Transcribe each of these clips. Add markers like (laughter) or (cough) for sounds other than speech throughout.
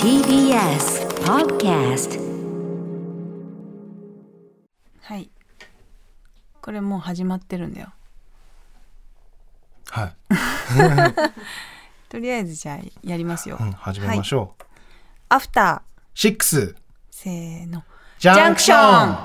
TBS Podcast はい。これもう始まってるんだよ。はい、(laughs) とりあえずじゃあやりますよ、うん、始めましょう、アフタシックスーせーの。ジャンクション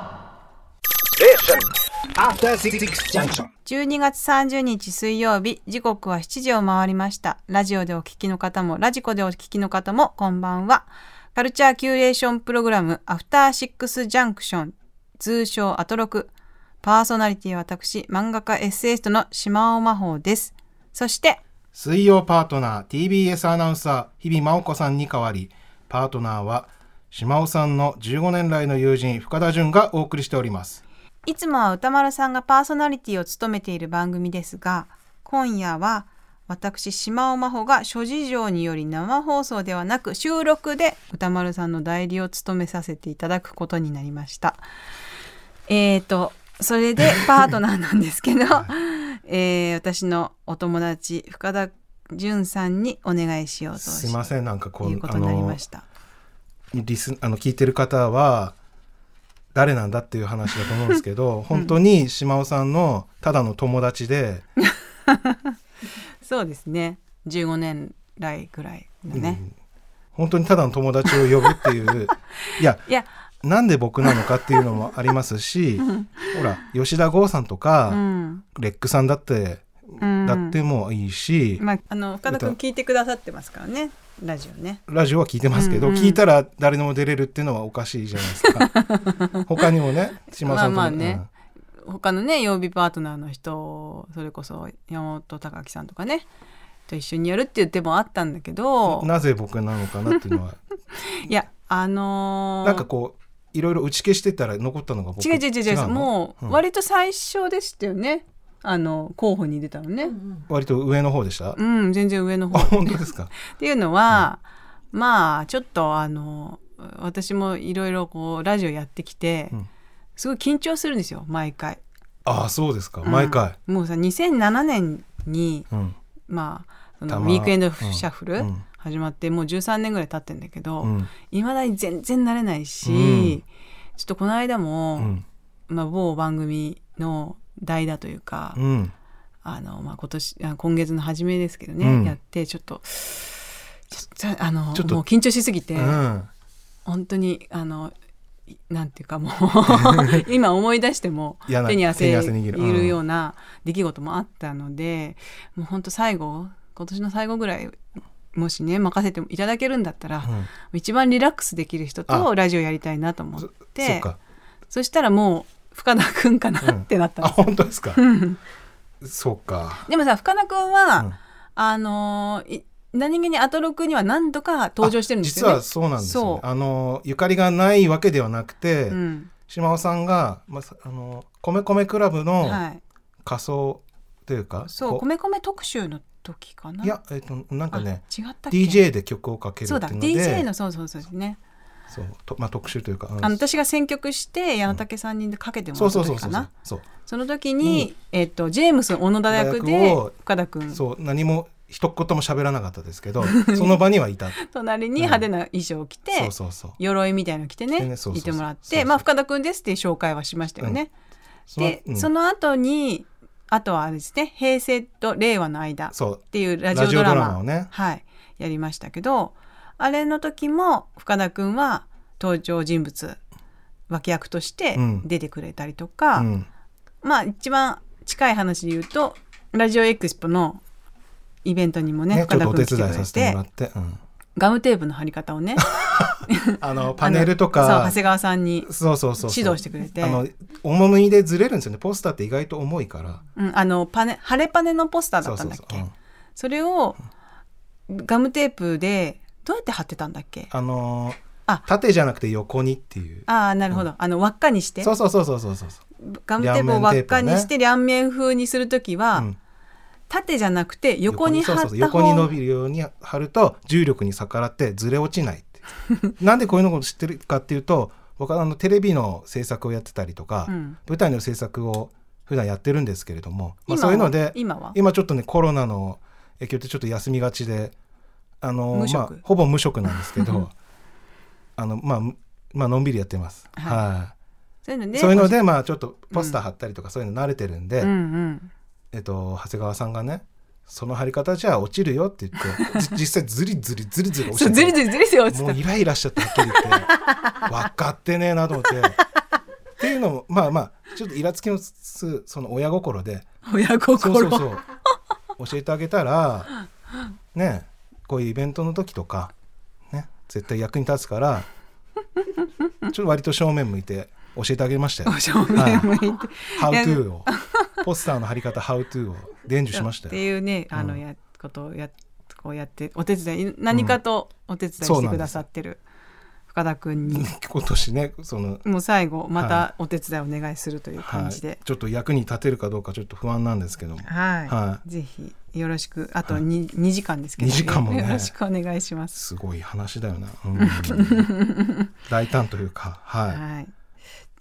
After Six Junction. 12月30日水曜日時刻は7時を回りました。ラジオでお聞きの方もラジコでお聞きの方もこんばんは。カルチャーキュレーションプログラムアフターシックスジャンクション通称アトロク。パーソナリティは私漫画家エッセイストの島尾真帆です。そして水曜パートナー TBS アナウンサー日々真央子さんに代わりパートナーは島尾さんの15年来の友人深田純がお送りしております。いつもは歌丸さんがパーソナリティを務めている番組ですが今夜は私島尾真帆が諸事情により生放送ではなく収録で歌丸さんの代理を務めさせていただくことになりました。えーとそれでパートナーなんですけど、(laughs) えー私のお友達深田純さんにお願いしようとすいませんなんかこういうことになりました。リスあの聞いてる方は誰なんだっていう話だと思うんですけど、本当に島尾さんのただの友達で、(laughs) そうですね。15年来ぐらいのね、本当にただの友達を呼ぶっていう。(laughs) いやいや。なんで僕なのかっていうのもありますし、(laughs) ほら吉田剛さんとか、うん。レックさんだって、うん。だってもいいし、まあ、あの深田君聞いてくださってますからねラジオね。ラジオは聞いてますけど、うんうん。聞いたら誰でも出れるっていうのはおかしいじゃないですか。(laughs) 他にもね島尾さんとまあまあね。他のね曜日パートナーの人それこそ山本隆明さんとかねと一緒にやるっていう手もあったんだけど。うんなぜ僕なのかなっていうのは。(laughs) いやあのーなんかこういろいろ打ち消してたら残ったのが僕違う違う違う違うの？もううん。割と最初でしたよね、あの候補に出たのね。割と上の方でした、うん、全然上のあ方本当ですか？(laughs) っていうのは、まあちょっとあの私もいろいろこうラジオやってきて、うん。すごい緊張するんですよ毎回。ああそうですか。毎回、うんもうさ2007年にうん。まあそのウィークエンドシャッフルうん。始まってもう13年ぐらい経ってんだけどうん。いま、未だに全然慣れないし、うん。ちょっとこの間も、うん。まあ、某番組の代打というか、うん。あのまあ、今年あ今月の初めですけどね、うん。やってちょっとちょっとあのもう緊張しすぎて、うん。本当にあのいなんていうかもう (laughs) 今思い出しても手に汗握る。ような出来事もあったので、もう本当最後今年の最後ぐらいもしね任せていただけるんだったら、うん。一番リラックスできる人とあラジオやりたいなと思ってか。そしたらもう深田君かなってなったんあですよ。本当ですか？そうか。でもさ深田君は、うんあのーい何気にアトロクには何度か登場してるんですよね。実はそうなんですよ、ね、そう。あのゆかりがないわけではなくて、うん。島尾さんが、まあさ、あの米米クラブのはい、仮装というか、そうこ米米特集の時かな。いや、えっとなんかねあ違った DJ で曲をかけるそうだっていうので。DJ のそうそうそうですね、そうとまあ、特集というか、うんあの私が選曲して矢野武さんにかけてもらった時かな。その時に、えっとジェームス小野田役役でを深田君。そう何も一言も喋らなかったですけど (laughs) その場にはいた。隣に派手な衣装を着て、そうそうそう。鎧みたいの着てねいてもらってまあ深田君ですっていう紹介はしましたよね。そので、うん。その後にあとはあれですね平成と令和の間っそう。ていうラジオドラマラジオドラマをね。はい、やりましたけどあれの時も深田君は登場人物脇役としてうん。出てくれたりとか、うん。まあ一番近い話で言うとラジオエクスポのイベントにもねね、深田君来てくれ伝いさせてもらてって、うん。ガムテープの貼り方をね (laughs) あのパネルとか長谷川さんに、そうそうそうそう。指導してくれて。あの重みでずれるんですよねポスターって意外と重いから。うん、あのパネ晴れパネのポスターだったんだっけ？それをガムテープでどうやって貼ってたんだっけ？あのーあ。縦じゃなくて横にっていう。ああなるほど、あの輪っかにして？そうそうそうそうそうそう。ガムテープを輪っかにして両面風にするときは、うん。縦じゃなくて横に貼った方そうそう横に伸びるように貼ると重力に逆らってずれ落ちない (laughs) なんでこういうのを知ってるかっていうと僕はあのテレビの制作をやってたりとか、うん。舞台の制作を普段やってるんですけれども、まあ、そういうので今は？今ちょっとねコロナの影響でちょっと休みがちであのまあほぼ無職なんですけど (laughs) あのまあむまあのんびりやってます。はい。はそういうのでいそういうのでまあちょっとポスター貼ったりとかそういうの慣れてるんで、うんうん。えっと長谷川さんがねその貼り方じゃ落ちるよって言って (laughs) じ実際ズリズリズリズリ落ちてずりずりずりずり落ちた。もうイライラしちゃってはっきり言って分かってねえなと思って。(laughs) っていうのもまあまあちょっとイラつきもつつその親心で。親そう心そうそう。教えてあげたらねこういうイベントの時とかね絶対役に立つから (laughs) ちょっと割と正面向いて教えてあげましたよ。(laughs) 正面向いて、How to を。ポスターの貼り方 How to を。伝授しましたってよ。いうねあのうんやことをやこうやってお手伝い何かとお手伝いしてくださってる深田君に。(laughs) 今年ねそのもう最後まはたお手伝いお願いするというはい感じで、ちょっと役に立てるかどうかちょっと不安なんですけど。も。はい、はぜひよろしく。あとはい。2, 2時間ですけど、2時間もね。よろしくお願いします。すごい話だよな。うん。(laughs) 大胆というか、はい。はい、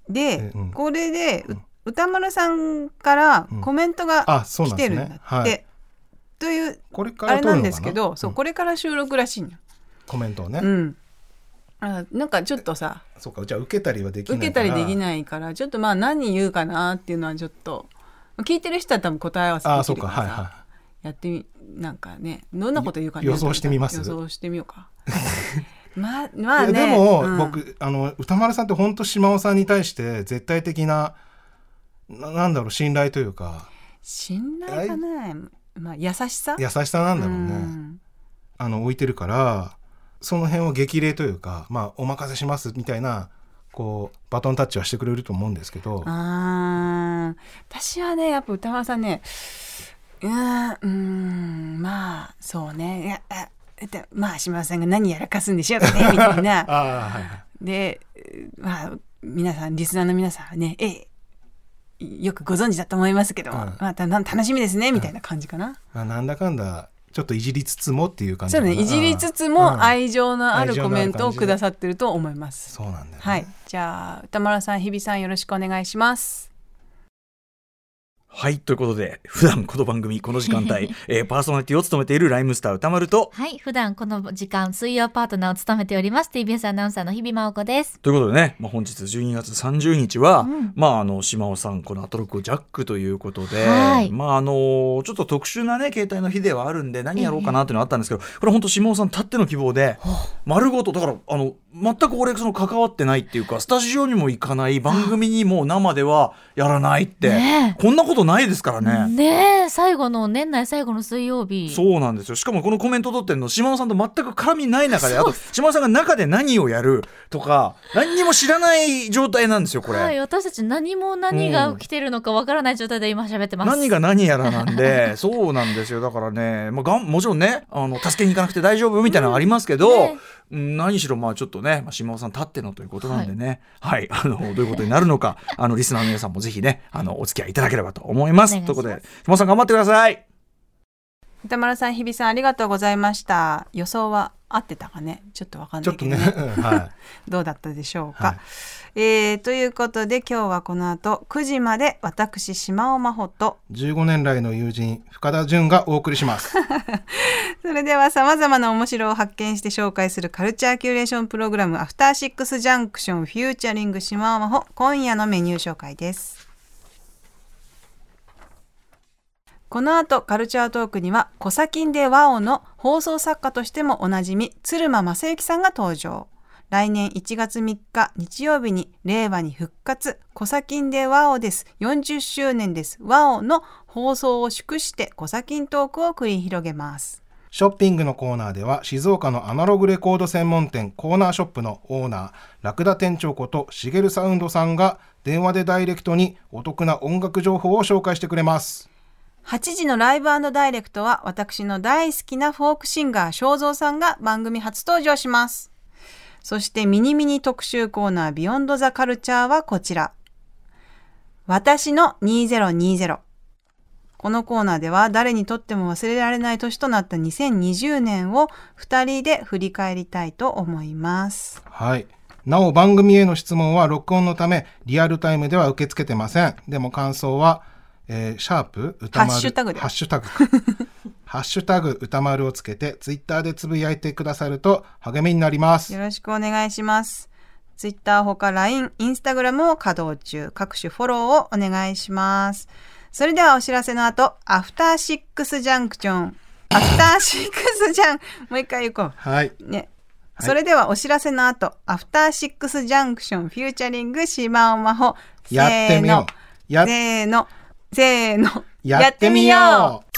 で、えうん。これで、ううん歌丸さんからうん。コメントが来てるんだって、。はい。というあれなんですけど、そううん。これから収録らしいのよ。コメントをね。うん、あなんかちょっとさそうか、じゃあ受けたりはできない受けたりできい。ないからちょっとまあ何言うかなっていうのはちょっと聞いてる人は多分答え合わせあ、そうか、できるからさはいはやってみなんかねどんなこと言うかな予想してみます？予想してみようか。(laughs) まあまあねでも、うん。僕あの歌丸さんって本当島尾さんに対して絶対的なななんだろう信頼というか。信頼かな、まあ、優しさ？優しさなんだろうね。ん。あの置いてるからその辺を激励というか、まあお任せしますみたいなこうバトンタッチはしてくれると思うんですけど。あー。私はねやっぱ歌丸さんねうーんまあそうね。いやまあ島田さんが何やらかすんでしょうかね (laughs) みたいな。はいはい。でまあ皆さんリスナーの皆さんはねええよくご存知だと思いますけども、うん。まあた (laughs) 楽しみですねみたいな感じかな、まあ、なんだかんだちょっといじりつつもっていう感じそうねいじりつつうん。も愛情のあるコメントをくださってると思います、そうなんだよ、ね、はい。じゃあ歌丸さん日比さんよろしくお願いしますはいということで普段この番組この時間帯、(laughs) えーパーソナリティを務めているライムスター歌丸とはい、普段この時間水曜パートナーを務めております TBS アナウンサーの日々真央子です。ということでね、まあ、本日12月30日は、うん。まああの島尾さんこのアトロックジャックということで、はい。まああのちょっと特殊なね携帯の日ではあるんで何やろうかなっていうのはあったんですけど、これ本当島尾さんたっての希望で丸ごとだからあの全く俺その関わってないっていうかスタジオにも行かない番組にも生ではやらないって、ねこんなことないですからね。ねえ最後の年内最後の水曜日。そうなんですよしかもこのコメント取ってるの島尾さんと全く絡みない中であと島尾さんが中で何をやるとか何にも知らない状態なんですよこれ。はい、私たち何も何が起きてるのかわからない状態で今喋ってます。何が何やらなんで (laughs) そうなんですよだからね、まあ、がんもちろんねあの助けに行かなくて大丈夫みたいなのありますけど、ねうん何しろまあちょっとね、まあ、島尾さん立ってのということなんでね。はい、(laughs) あのどういうことになるのかあのリスナーの皆さんもぜひねあのお付き合いいただければと思います。ということで島尾さん頑張ってください。歌丸さん日比さんありがとうございました。予想は合ってたかね？ちょっとわかんないけどね。ね、うんは (laughs) どうだったでしょうか、はい。えーということで今日はこの後9時まで私島尾真帆とい、15年来の友人深田純がお送りします。(laughs) それでは様々な面白を発見して紹介するカルチャーキュレーションプログラムアフターシックスジャンクションフィーチャリングしまおまほ今夜のメニュー紹介ですこの後カルチャートークにはコサキンでワオの放送作家としてもおなじみ鶴間政行さんが登場。来年1月3日日曜日に令和に復活コサキンでワオです。40周年です。ワオの放送を祝してコサキントークを繰り広げます。ショッピングのコーナーでは静岡のアナログレコード専門店コーナーショップのオーナーラクダ店長ことしげるサウンドさんが電話でダイレクトにお得な音楽情報を紹介してくれます。8時のライブダイレクトは私の大好きなフォークシンガー正蔵さんが番組初登場します。そしてミニミニ特集コーナービヨンドザカルチャーはこちら。私の2020。このコーナーでは誰にとっても忘れられない年となった2020年を2人で振り返りたいと思います。はい。なお番組への質問は録音のためリアルタイムでは受け付けてません。でも感想は、えーシャープ歌丸ハッシュタグでハッシュタグ (laughs) ハッシュタグ歌丸をつけてツイッターでつぶやいてくださると励みになりますよろしくお願いします。ツイッターほか LINE、インスタグラムを稼働中、各種フォローをお願いします。それではお知らせの後、アフターシックスジャンクション。(laughs) アフターシックスジャン、もう一回行こはい。う。ね。はいそれではお知らせの後、アフターシックスジャンクションフィーチャリングしまおまほ。やってみよう。やせーの。せーの。やってみよう。